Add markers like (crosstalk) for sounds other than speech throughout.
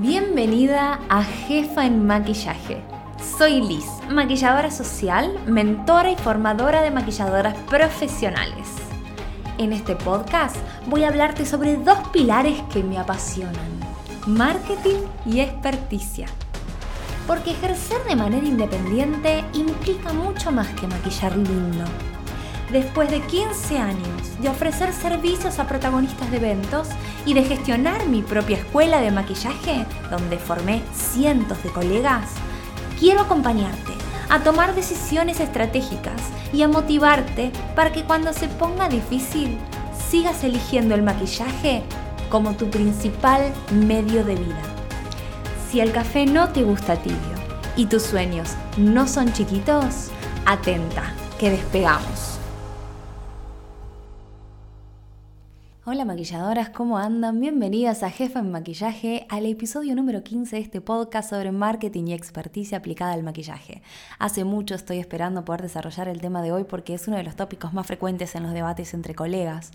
Bienvenida a Jefa en Maquillaje. Soy Liz, maquilladora social, mentora y formadora de maquilladoras profesionales. En este podcast voy a hablarte sobre dos pilares que me apasionan, marketing y experticia. Porque ejercer de manera independiente implica mucho más que maquillar lindo después de 15 años de ofrecer servicios a protagonistas de eventos y de gestionar mi propia escuela de maquillaje, donde formé cientos de colegas, quiero acompañarte a tomar decisiones estratégicas y a motivarte para que cuando se ponga difícil sigas eligiendo el maquillaje como tu principal medio de vida. Si el café no te gusta tibio y tus sueños no son chiquitos, atenta, que despegamos. Hola maquilladoras, ¿cómo andan? Bienvenidas a Jefa en Maquillaje, al episodio número 15 de este podcast sobre marketing y experticia aplicada al maquillaje. Hace mucho estoy esperando poder desarrollar el tema de hoy porque es uno de los tópicos más frecuentes en los debates entre colegas.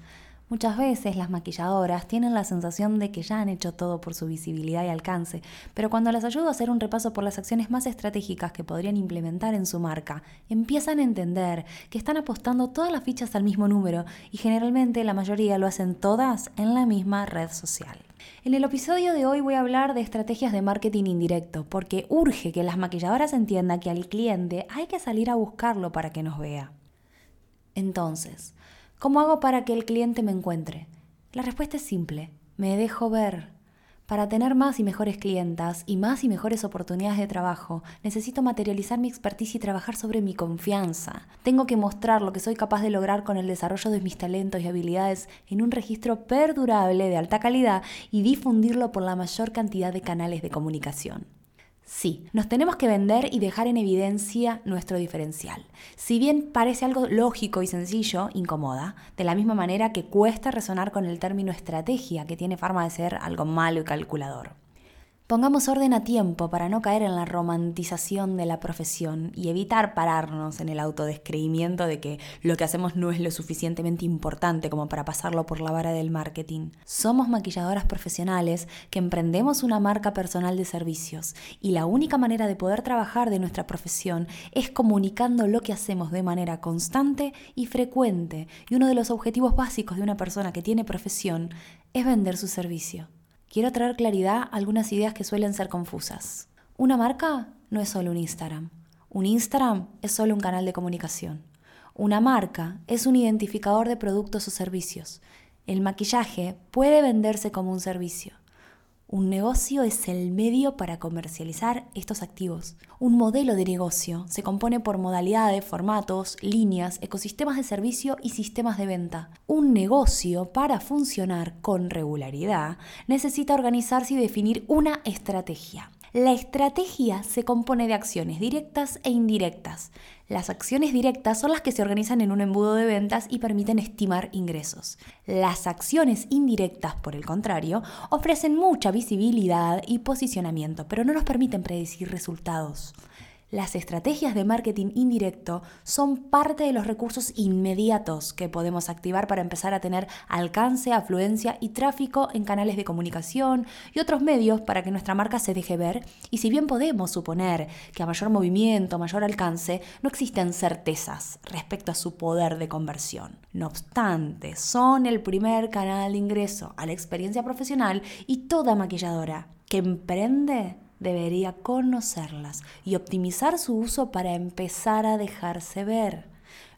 Muchas veces las maquilladoras tienen la sensación de que ya han hecho todo por su visibilidad y alcance, pero cuando las ayudo a hacer un repaso por las acciones más estratégicas que podrían implementar en su marca, empiezan a entender que están apostando todas las fichas al mismo número y generalmente la mayoría lo hacen todas en la misma red social. En el episodio de hoy voy a hablar de estrategias de marketing indirecto, porque urge que las maquilladoras entiendan que al cliente hay que salir a buscarlo para que nos vea. Entonces, ¿Cómo hago para que el cliente me encuentre? La respuesta es simple, me dejo ver. Para tener más y mejores clientas y más y mejores oportunidades de trabajo, necesito materializar mi expertise y trabajar sobre mi confianza. Tengo que mostrar lo que soy capaz de lograr con el desarrollo de mis talentos y habilidades en un registro perdurable de alta calidad y difundirlo por la mayor cantidad de canales de comunicación. Sí, nos tenemos que vender y dejar en evidencia nuestro diferencial. Si bien parece algo lógico y sencillo, incomoda, de la misma manera que cuesta resonar con el término estrategia, que tiene forma de ser algo malo y calculador. Pongamos orden a tiempo para no caer en la romantización de la profesión y evitar pararnos en el autodescreimiento de que lo que hacemos no es lo suficientemente importante como para pasarlo por la vara del marketing. Somos maquilladoras profesionales que emprendemos una marca personal de servicios y la única manera de poder trabajar de nuestra profesión es comunicando lo que hacemos de manera constante y frecuente. Y uno de los objetivos básicos de una persona que tiene profesión es vender su servicio quiero traer claridad a algunas ideas que suelen ser confusas. Una marca no es solo un Instagram. Un Instagram es solo un canal de comunicación. Una marca es un identificador de productos o servicios. El maquillaje puede venderse como un servicio. Un negocio es el medio para comercializar estos activos. Un modelo de negocio se compone por modalidades, formatos, líneas, ecosistemas de servicio y sistemas de venta. Un negocio, para funcionar con regularidad, necesita organizarse y definir una estrategia. La estrategia se compone de acciones directas e indirectas. Las acciones directas son las que se organizan en un embudo de ventas y permiten estimar ingresos. Las acciones indirectas, por el contrario, ofrecen mucha visibilidad y posicionamiento, pero no nos permiten predecir resultados. Las estrategias de marketing indirecto son parte de los recursos inmediatos que podemos activar para empezar a tener alcance, afluencia y tráfico en canales de comunicación y otros medios para que nuestra marca se deje ver. Y si bien podemos suponer que a mayor movimiento, mayor alcance, no existen certezas respecto a su poder de conversión. No obstante, son el primer canal de ingreso a la experiencia profesional y toda maquilladora que emprende debería conocerlas y optimizar su uso para empezar a dejarse ver.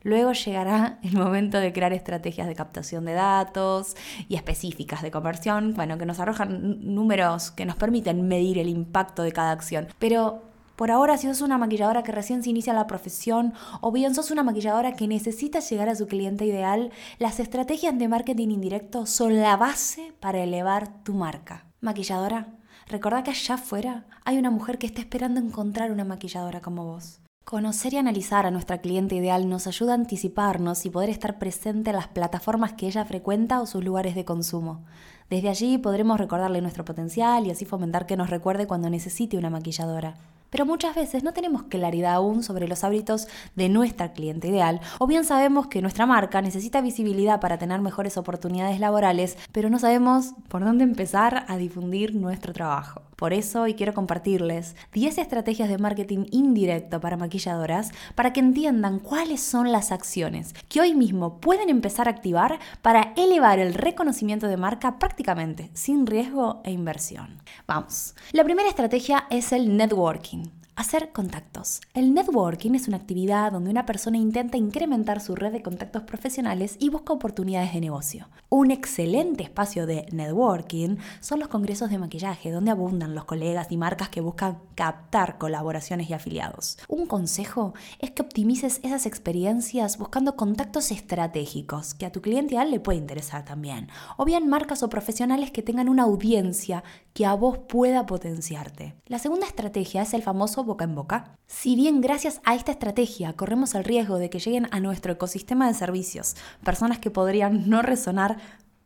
Luego llegará el momento de crear estrategias de captación de datos y específicas de conversión, bueno, que nos arrojan números que nos permiten medir el impacto de cada acción. Pero por ahora, si sos una maquilladora que recién se inicia la profesión o bien sos una maquilladora que necesita llegar a su cliente ideal, las estrategias de marketing indirecto son la base para elevar tu marca. Maquilladora, Recordá que allá afuera hay una mujer que está esperando encontrar una maquilladora como vos. Conocer y analizar a nuestra cliente ideal nos ayuda a anticiparnos y poder estar presente en las plataformas que ella frecuenta o sus lugares de consumo. Desde allí podremos recordarle nuestro potencial y así fomentar que nos recuerde cuando necesite una maquilladora pero muchas veces no tenemos claridad aún sobre los hábitos de nuestra cliente ideal, o bien sabemos que nuestra marca necesita visibilidad para tener mejores oportunidades laborales, pero no sabemos por dónde empezar a difundir nuestro trabajo. Por eso hoy quiero compartirles 10 estrategias de marketing indirecto para maquilladoras para que entiendan cuáles son las acciones que hoy mismo pueden empezar a activar para elevar el reconocimiento de marca prácticamente sin riesgo e inversión. Vamos. La primera estrategia es el networking. Hacer contactos. El networking es una actividad donde una persona intenta incrementar su red de contactos profesionales y busca oportunidades de negocio. Un excelente espacio de networking son los congresos de maquillaje, donde abundan los colegas y marcas que buscan captar colaboraciones y afiliados. Un consejo es que optimices esas experiencias buscando contactos estratégicos que a tu cliente le puede interesar también, o bien marcas o profesionales que tengan una audiencia que a vos pueda potenciarte. La segunda estrategia es el famoso boca en boca. Si bien gracias a esta estrategia corremos el riesgo de que lleguen a nuestro ecosistema de servicios personas que podrían no resonar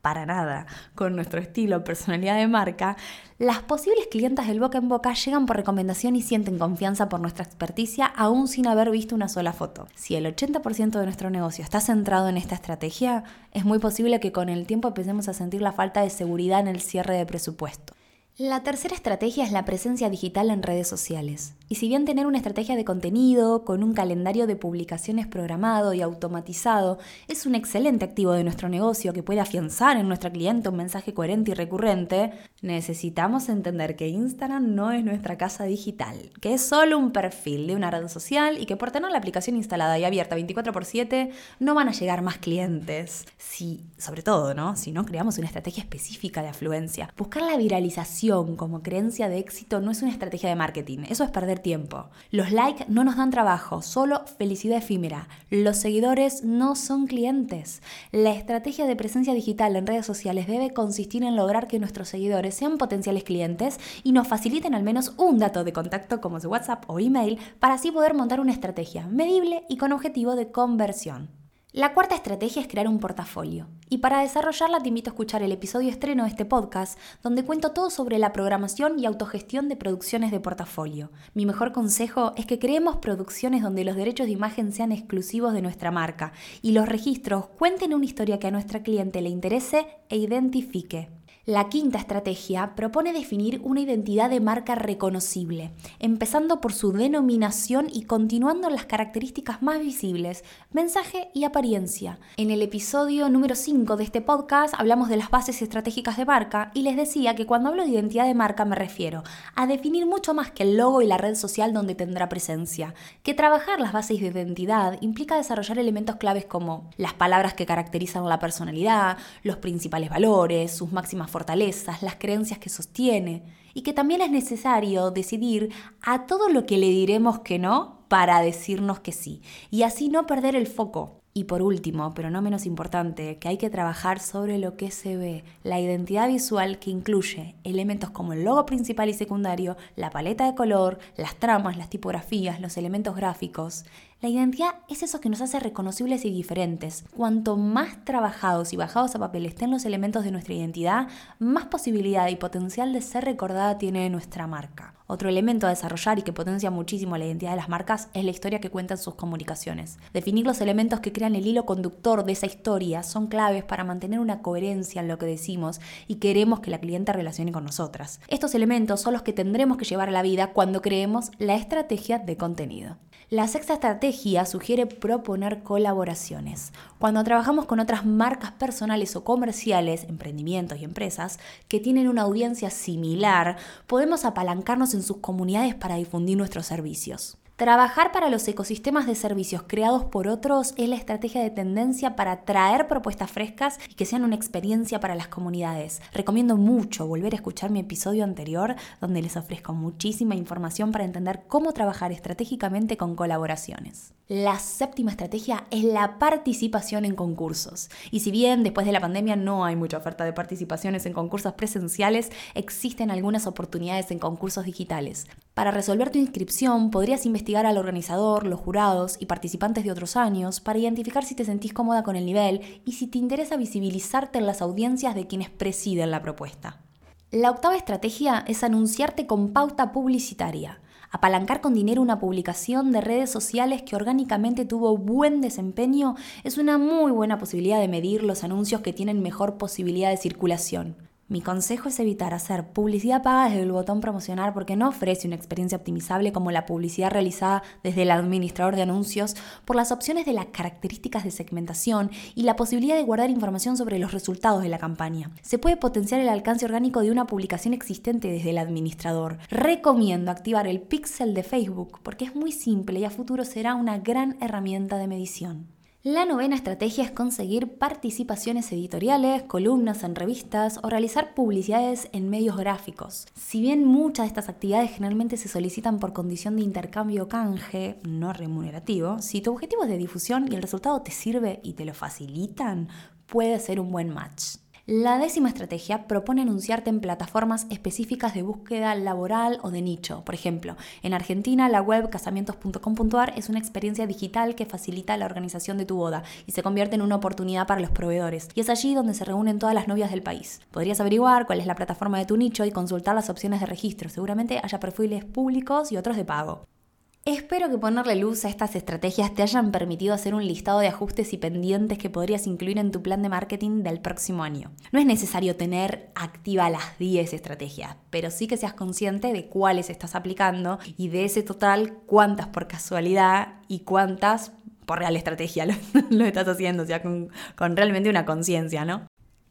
para nada con nuestro estilo, personalidad de marca, las posibles clientas del boca en boca llegan por recomendación y sienten confianza por nuestra experticia aún sin haber visto una sola foto. Si el 80% de nuestro negocio está centrado en esta estrategia, es muy posible que con el tiempo empecemos a sentir la falta de seguridad en el cierre de presupuesto. La tercera estrategia es la presencia digital en redes sociales. Y si bien tener una estrategia de contenido con un calendario de publicaciones programado y automatizado es un excelente activo de nuestro negocio que puede afianzar en nuestra cliente un mensaje coherente y recurrente, necesitamos entender que Instagram no es nuestra casa digital, que es solo un perfil de una red social y que por tener la aplicación instalada y abierta 24 x 7 no van a llegar más clientes. Si, sobre todo, ¿no? Si no creamos una estrategia específica de afluencia. Buscar la viralización como creencia de éxito no es una estrategia de marketing, eso es perder tiempo. Los likes no nos dan trabajo, solo felicidad efímera. Los seguidores no son clientes. La estrategia de presencia digital en redes sociales debe consistir en lograr que nuestros seguidores sean potenciales clientes y nos faciliten al menos un dato de contacto como su WhatsApp o email para así poder montar una estrategia medible y con objetivo de conversión. La cuarta estrategia es crear un portafolio. Y para desarrollarla te invito a escuchar el episodio estreno de este podcast, donde cuento todo sobre la programación y autogestión de producciones de portafolio. Mi mejor consejo es que creemos producciones donde los derechos de imagen sean exclusivos de nuestra marca y los registros cuenten una historia que a nuestra cliente le interese e identifique. La quinta estrategia propone definir una identidad de marca reconocible, empezando por su denominación y continuando las características más visibles, mensaje y apariencia. En el episodio número 5 de este podcast hablamos de las bases estratégicas de marca y les decía que cuando hablo de identidad de marca me refiero a definir mucho más que el logo y la red social donde tendrá presencia, que trabajar las bases de identidad implica desarrollar elementos claves como las palabras que caracterizan la personalidad, los principales valores, sus máximas fortalezas, las creencias que sostiene, y que también es necesario decidir a todo lo que le diremos que no para decirnos que sí, y así no perder el foco. Y por último, pero no menos importante, que hay que trabajar sobre lo que se ve, la identidad visual que incluye elementos como el logo principal y secundario, la paleta de color, las tramas, las tipografías, los elementos gráficos. La identidad es eso que nos hace reconocibles y diferentes. Cuanto más trabajados y bajados a papel estén los elementos de nuestra identidad, más posibilidad y potencial de ser recordada tiene nuestra marca. Otro elemento a desarrollar y que potencia muchísimo la identidad de las marcas es la historia que cuentan sus comunicaciones. Definir los elementos que crean el hilo conductor de esa historia son claves para mantener una coherencia en lo que decimos y queremos que la clienta relacione con nosotras. Estos elementos son los que tendremos que llevar a la vida cuando creemos la estrategia de contenido. La sexta estrategia sugiere proponer colaboraciones. Cuando trabajamos con otras marcas personales o comerciales, emprendimientos y empresas que tienen una audiencia similar, podemos apalancarnos en sus comunidades para difundir nuestros servicios. Trabajar para los ecosistemas de servicios creados por otros es la estrategia de tendencia para traer propuestas frescas y que sean una experiencia para las comunidades. Recomiendo mucho volver a escuchar mi episodio anterior donde les ofrezco muchísima información para entender cómo trabajar estratégicamente con colaboraciones. La séptima estrategia es la participación en concursos. Y si bien después de la pandemia no hay mucha oferta de participaciones en concursos presenciales, existen algunas oportunidades en concursos digitales. Para resolver tu inscripción podrías investigar al organizador, los jurados y participantes de otros años para identificar si te sentís cómoda con el nivel y si te interesa visibilizarte en las audiencias de quienes presiden la propuesta. La octava estrategia es anunciarte con pauta publicitaria. Apalancar con dinero una publicación de redes sociales que orgánicamente tuvo buen desempeño es una muy buena posibilidad de medir los anuncios que tienen mejor posibilidad de circulación. Mi consejo es evitar hacer publicidad paga desde el botón promocionar porque no ofrece una experiencia optimizable como la publicidad realizada desde el administrador de anuncios por las opciones de las características de segmentación y la posibilidad de guardar información sobre los resultados de la campaña. Se puede potenciar el alcance orgánico de una publicación existente desde el administrador. Recomiendo activar el pixel de Facebook porque es muy simple y a futuro será una gran herramienta de medición. La novena estrategia es conseguir participaciones editoriales, columnas en revistas o realizar publicidades en medios gráficos. Si bien muchas de estas actividades generalmente se solicitan por condición de intercambio canje no remunerativo, si tu objetivo es de difusión y el resultado te sirve y te lo facilitan, puede ser un buen match. La décima estrategia propone anunciarte en plataformas específicas de búsqueda laboral o de nicho. Por ejemplo, en Argentina la web casamientos.com.ar es una experiencia digital que facilita la organización de tu boda y se convierte en una oportunidad para los proveedores. Y es allí donde se reúnen todas las novias del país. Podrías averiguar cuál es la plataforma de tu nicho y consultar las opciones de registro. Seguramente haya perfiles públicos y otros de pago. Espero que ponerle luz a estas estrategias te hayan permitido hacer un listado de ajustes y pendientes que podrías incluir en tu plan de marketing del próximo año. No es necesario tener activa las 10 estrategias, pero sí que seas consciente de cuáles estás aplicando y de ese total cuántas por casualidad y cuántas por real estrategia (laughs) lo, estás haciendo, o sea, con, con realmente una conciencia, ¿no?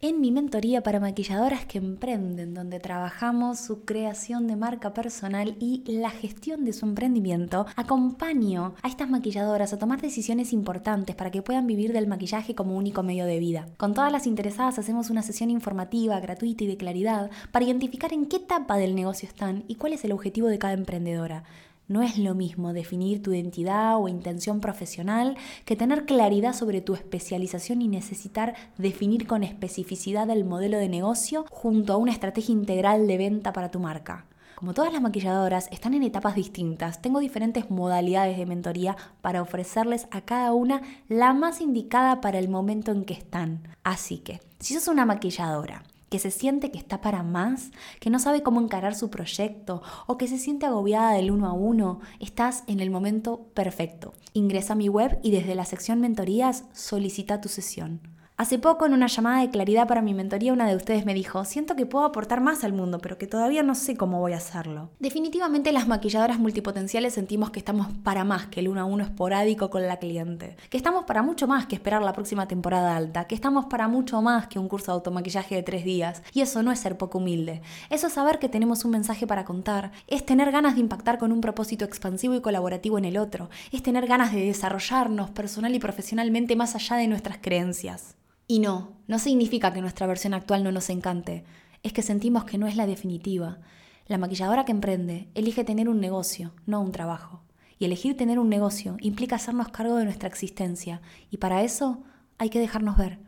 En mi mentoría para maquilladoras que emprenden, donde trabajamos su creación de marca personal y la gestión de su emprendimiento, acompaño a estas maquilladoras a tomar decisiones importantes para que puedan vivir del maquillaje como único medio de vida. Con todas las interesadas hacemos una sesión informativa, gratuita y de claridad para identificar en qué etapa del negocio están y cuál es el objetivo de cada emprendedora. No es lo mismo definir tu identidad o intención profesional que tener claridad sobre tu especialización y necesitar definir con especificidad el modelo de negocio junto a una estrategia integral de venta para tu marca. Como todas las maquilladoras están en etapas distintas, tengo diferentes modalidades de mentoría para ofrecerles a cada una la más indicada para el momento en que están. Así que, si sos una maquilladora que se siente que está para más, que no sabe cómo encarar su proyecto o que se siente agobiada del uno a uno, estás en el momento perfecto. Ingresa a mi web y desde la sección mentorías solicita tu sesión. Hace poco, en una llamada de claridad para mi mentoría, una de ustedes me dijo, siento que puedo aportar más al mundo, pero que todavía no sé cómo voy a hacerlo. Definitivamente las maquilladoras multipotenciales sentimos que estamos para más que el uno a uno esporádico con la cliente, que estamos para mucho más que esperar la próxima temporada alta, que estamos para mucho más que un curso de automaquillaje de tres días. Y eso no es ser poco humilde, eso es saber que tenemos un mensaje para contar, es tener ganas de impactar con un propósito expansivo y colaborativo en el otro, es tener ganas de desarrollarnos personal y profesionalmente más allá de nuestras creencias. Y no, no significa que nuestra versión actual no nos encante, es que sentimos que no es la definitiva. La maquilladora que emprende elige tener un negocio, no un trabajo. Y elegir tener un negocio implica hacernos cargo de nuestra existencia, y para eso hay que dejarnos ver,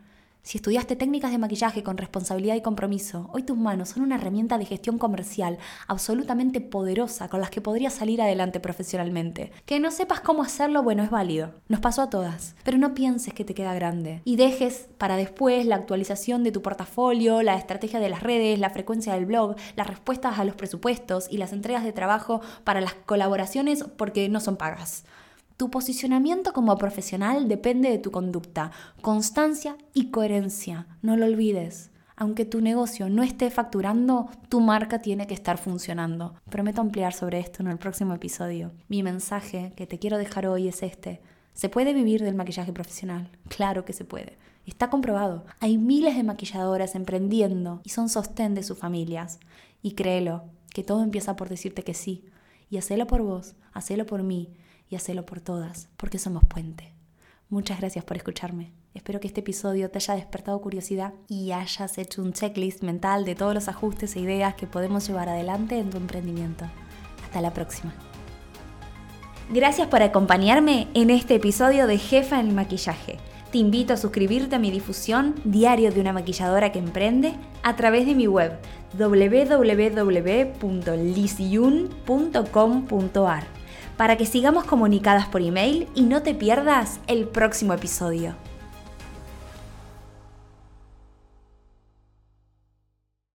si estudiaste técnicas de maquillaje con responsabilidad y compromiso, hoy tus manos son una herramienta de gestión comercial absolutamente poderosa con las que podrías salir adelante profesionalmente. Que no sepas cómo hacerlo, bueno, es válido. Nos pasó a todas. Pero no pienses que te queda grande. Y dejes para después la actualización de tu portafolio, la estrategia de las redes, la frecuencia del blog, las respuestas a los presupuestos y las entregas de trabajo para las colaboraciones porque no son pagas. Tu posicionamiento como profesional depende de tu conducta, constancia y coherencia. No lo olvides. Aunque tu negocio no esté facturando, tu marca tiene que estar funcionando. Prometo ampliar sobre esto en el próximo episodio. Mi mensaje que te quiero dejar hoy es este. ¿Se puede vivir del maquillaje profesional? Claro que se puede. Está comprobado. Hay miles de maquilladoras emprendiendo y son sostén de sus familias. Y créelo, que todo empieza por decirte que sí. Y hacelo por vos, hacelo por mí y hacelo por todas, porque somos puente. Muchas gracias por escucharme. Espero que este episodio te haya despertado curiosidad y hayas hecho un checklist mental de todos los ajustes e ideas que podemos llevar adelante en tu emprendimiento. Hasta la próxima. Gracias por acompañarme en este episodio de Jefa en el Maquillaje. Te invito a suscribirte a mi difusión Diario de una maquilladora que emprende a través de mi web www.lisyun.com.ar para que sigamos comunicadas por email y no te pierdas el próximo episodio.